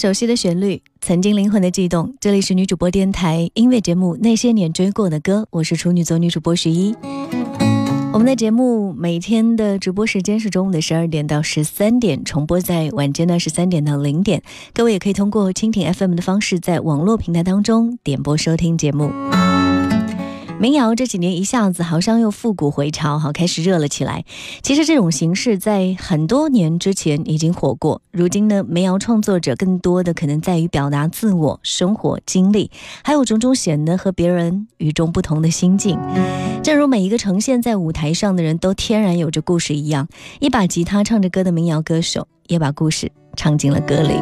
熟悉的旋律，曾经灵魂的悸动。这里是女主播电台音乐节目《那些年追过的歌》，我是处女座女主播十一。我们的节目每天的直播时间是中午的十二点到十三点，重播在晚间的十三点到零点。各位也可以通过蜻蜓 FM 的方式，在网络平台当中点播收听节目。民谣这几年一下子好像又复古回潮，哈，开始热了起来。其实这种形式在很多年之前已经火过，如今呢，民谣创作者更多的可能在于表达自我、生活经历，还有种种显得和别人与众不同的心境。正如每一个呈现在舞台上的人都天然有着故事一样，一把吉他唱着歌的民谣歌手也把故事唱进了歌里。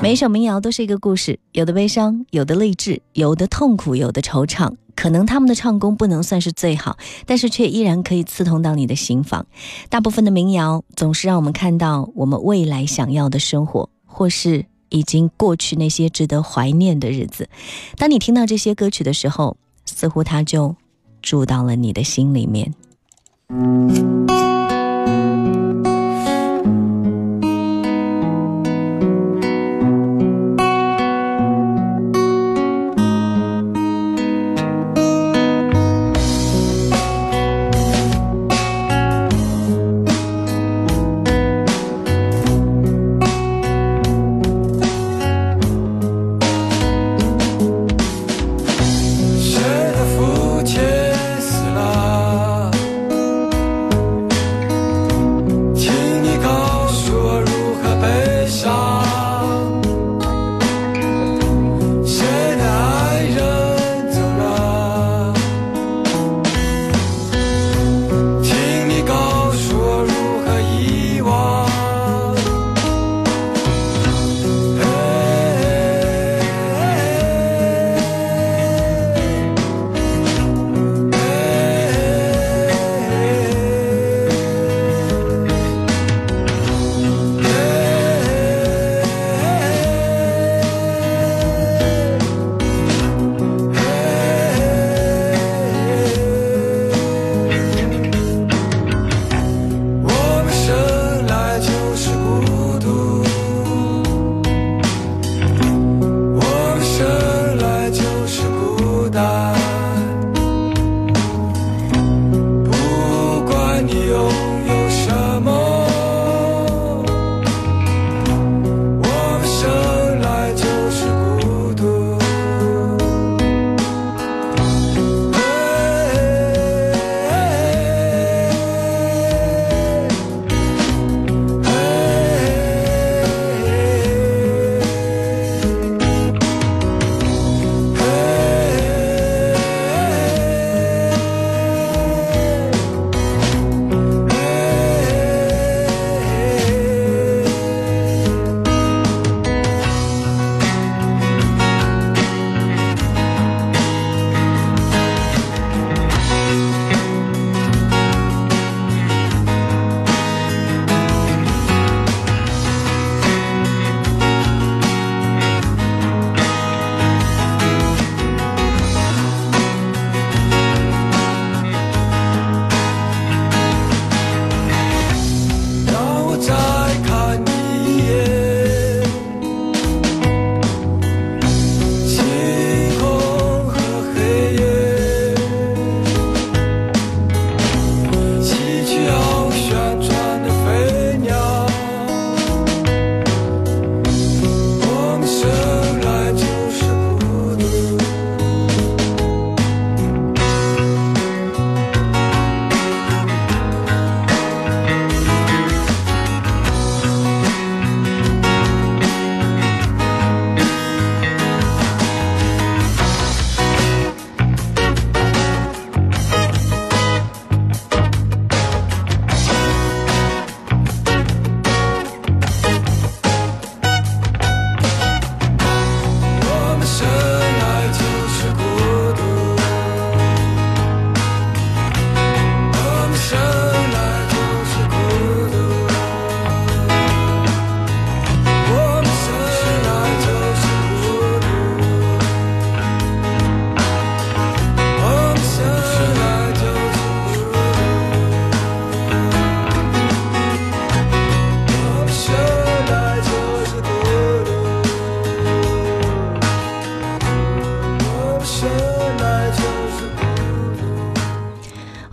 每一首民谣都是一个故事，有的悲伤，有的励志，有的痛苦，有的惆怅。可能他们的唱功不能算是最好，但是却依然可以刺痛到你的心房。大部分的民谣总是让我们看到我们未来想要的生活，或是已经过去那些值得怀念的日子。当你听到这些歌曲的时候，似乎它就住到了你的心里面。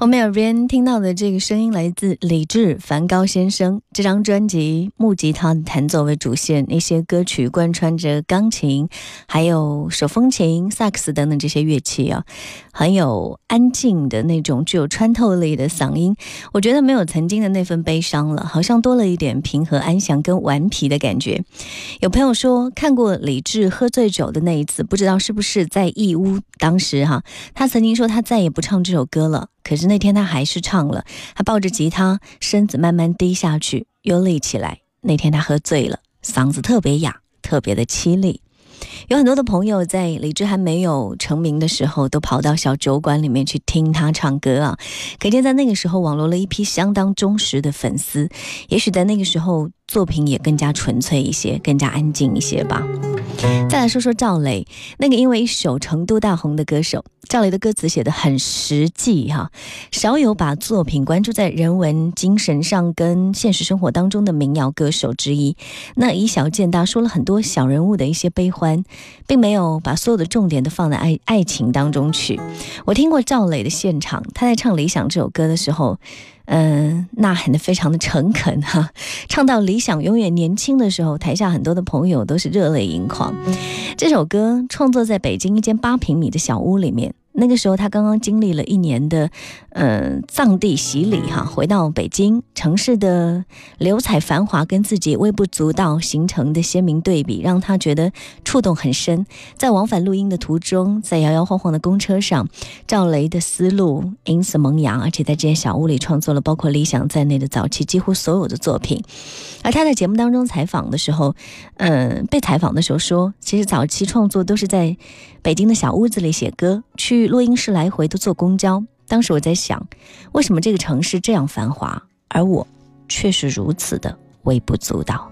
我们耳边听到的这个声音来自李志、梵高先生这张专辑，木吉他弹奏为主线，那些歌曲贯穿着钢琴、还有手风琴、萨克斯等等这些乐器啊，很有安静的那种具有穿透力的嗓音。我觉得没有曾经的那份悲伤了，好像多了一点平和安详跟顽皮的感觉。有朋友说看过李志喝醉酒的那一次，不知道是不是在义乌？当时哈，他曾经说他再也不唱这首歌了。可是那天他还是唱了，他抱着吉他，身子慢慢低下去，又立起来。那天他喝醉了，嗓子特别哑，特别的凄厉。有很多的朋友在李志还没有成名的时候，都跑到小酒馆里面去听他唱歌啊。可见在那个时候，网罗了一批相当忠实的粉丝。也许在那个时候，作品也更加纯粹一些，更加安静一些吧。再来说说赵雷，那个因为一首成都大红的歌手。赵雷的歌词写得很实际哈，少有把作品关注在人文精神上跟现实生活当中的民谣歌手之一。那以小见大，说了很多小人物的一些悲欢，并没有把所有的重点都放在爱爱情当中去。我听过赵磊的现场，他在唱《理想》这首歌的时候。嗯，呐喊的非常的诚恳哈，唱到理想永远年轻的时候，台下很多的朋友都是热泪盈眶。这首歌创作在北京一间八平米的小屋里面。那个时候，他刚刚经历了一年的，嗯，藏地洗礼哈，回到北京城市的流彩繁华跟自己微不足道形成的鲜明对比，让他觉得触动很深。在往返录音的途中，在摇摇晃晃的公车上，赵雷的思路因此萌芽，而且在这间小屋里创作了包括《理想》在内的早期几乎所有的作品。而他在节目当中采访的时候，嗯，被采访的时候说，其实早期创作都是在北京的小屋子里写歌，去。录音室来回都坐公交，当时我在想，为什么这个城市这样繁华，而我却是如此的微不足道。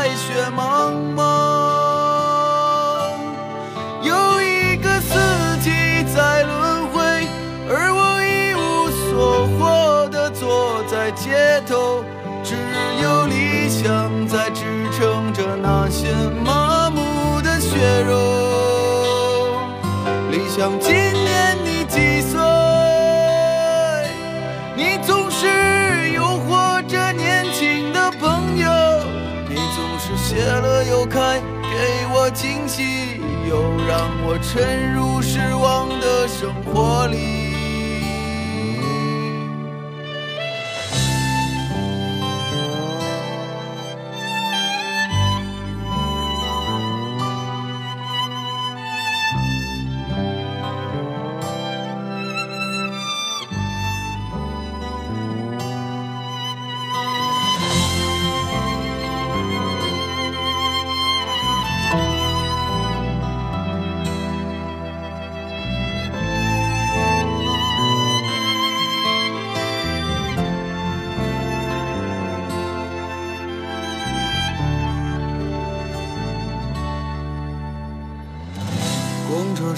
头只有理想在支撑着那些麻木的血肉。理想，今年你几岁？你总是诱惑着年轻的朋友，你总是谢了又开，给我惊喜，又让我沉入失望的生活里。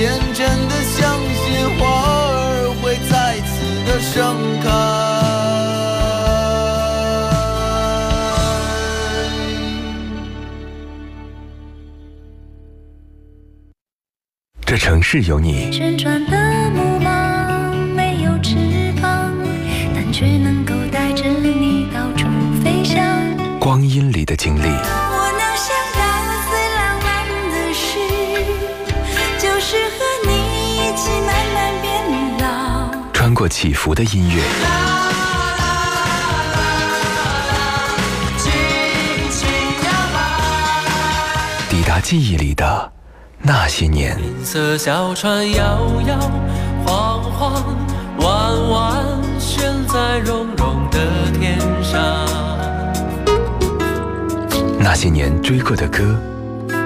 天真的相信花儿会再次的盛开。这城市有你，旋转的木马没有翅膀，但却能够带着你到处飞翔。光阴里的经历，过起伏的音乐，抵达记忆里的那些年。银色小船摇摇晃晃，弯弯悬在绒绒的天上。那些年追过的歌，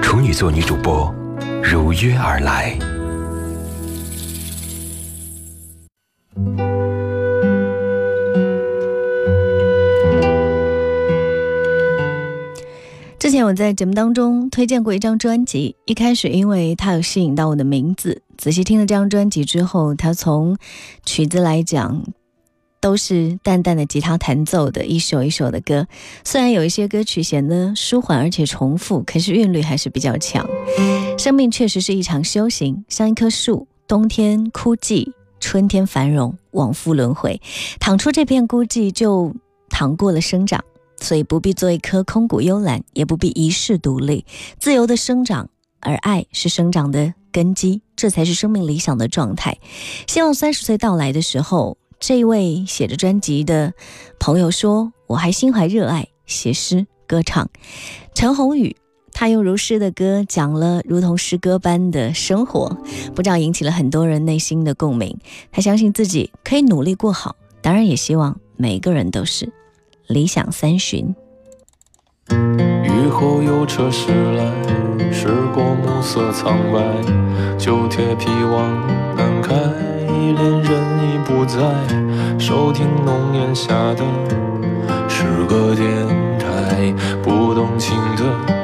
处女座女主播如约而来。之前我在节目当中推荐过一张专辑，一开始因为它有吸引到我的名字，仔细听了这张专辑之后，它从曲子来讲都是淡淡的吉他弹奏的一首一首的歌，虽然有一些歌曲显得舒缓而且重复，可是韵律还是比较强。生命确实是一场修行，像一棵树，冬天枯寂，春天繁荣，往复轮回，躺出这片孤寂，就躺过了生长。所以不必做一棵空谷幽兰，也不必一世独立，自由的生长，而爱是生长的根基，这才是生命理想的状态。希望三十岁到来的时候，这位写着专辑的朋友说：“我还心怀热爱，写诗歌唱。”陈鸿宇，他用如诗的歌讲了如同诗歌般的生活，不知道引起了很多人内心的共鸣。他相信自己可以努力过好，当然也希望每个人都是。理想三旬。雨后有车驶来，驶过暮色苍白，旧铁皮往南开，恋人已不在，收听浓烟下的诗歌电台，不动情的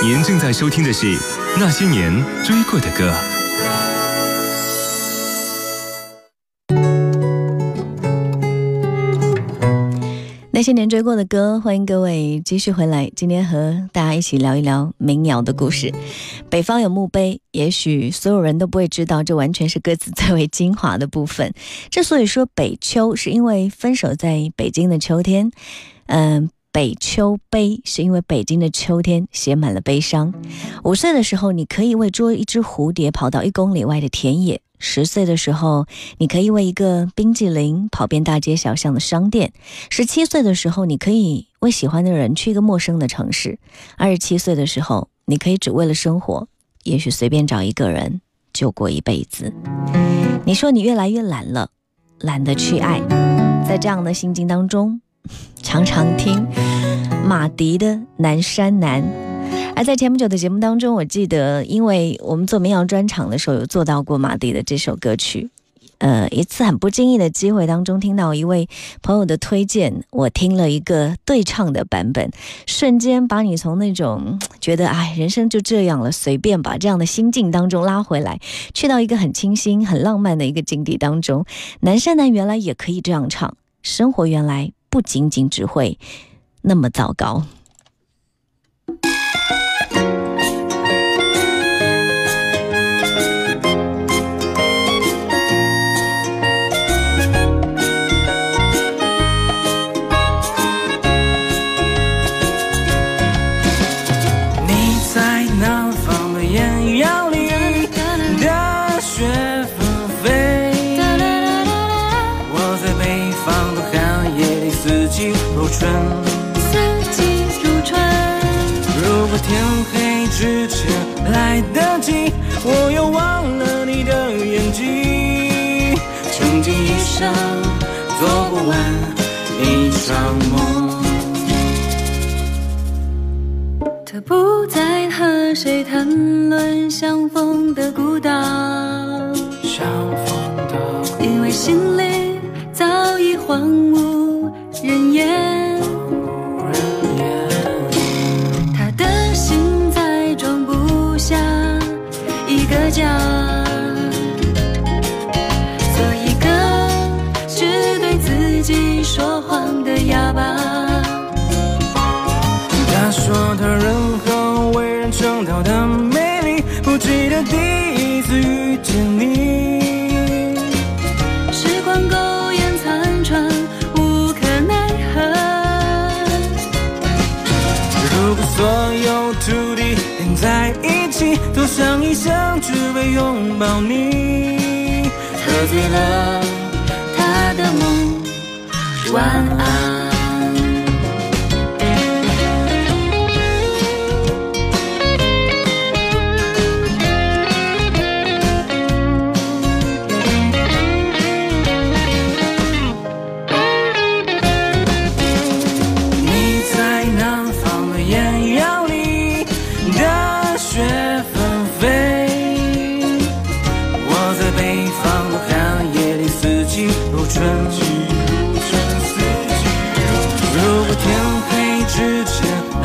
您正在收听的是《那些年追过的歌》。那些年追过的歌，欢迎各位继续回来。今天和大家一起聊一聊民谣的故事。北方有墓碑，也许所有人都不会知道，这完全是歌词最为精华的部分。之所以说北秋，是因为分手在北京的秋天。嗯，北秋悲，是因为北京的秋天写满了悲伤。五岁的时候，你可以为捉一只蝴蝶跑到一公里外的田野。十岁的时候，你可以为一个冰激凌跑遍大街小巷的商店；十七岁的时候，你可以为喜欢的人去一个陌生的城市；二十七岁的时候，你可以只为了生活，也许随便找一个人就过一辈子。你说你越来越懒了，懒得去爱，在这样的心境当中，常常听马迪的《南山南》。而在前不久的节目当中，我记得，因为我们做民谣专场的时候，有做到过马迪的这首歌曲。呃，一次很不经意的机会当中，听到一位朋友的推荐，我听了一个对唱的版本，瞬间把你从那种觉得哎，人生就这样了，随便把这样的心境当中拉回来，去到一个很清新、很浪漫的一个境地当中。南山南原来也可以这样唱，生活原来不仅仅只会那么糟糕。我又忘了你的眼睛，穷尽一生做不完一场梦。他不再和谁谈论相逢的孤岛，相逢的，因为心里早已荒无人烟。人称道的美丽，不记得第一次遇见你。时光苟延残喘，无可奈何。如果所有土地连在一起，多想一想，只为。拥抱你，喝醉了他的梦，晚安。在北方的寒夜里，四季如春。如果天黑之前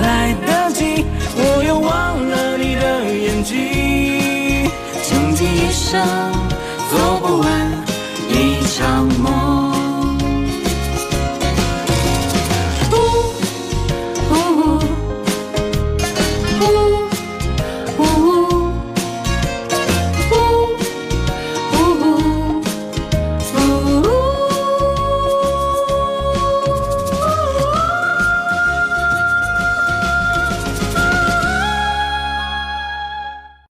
来得及，我又忘了你的眼睛，穷极一生。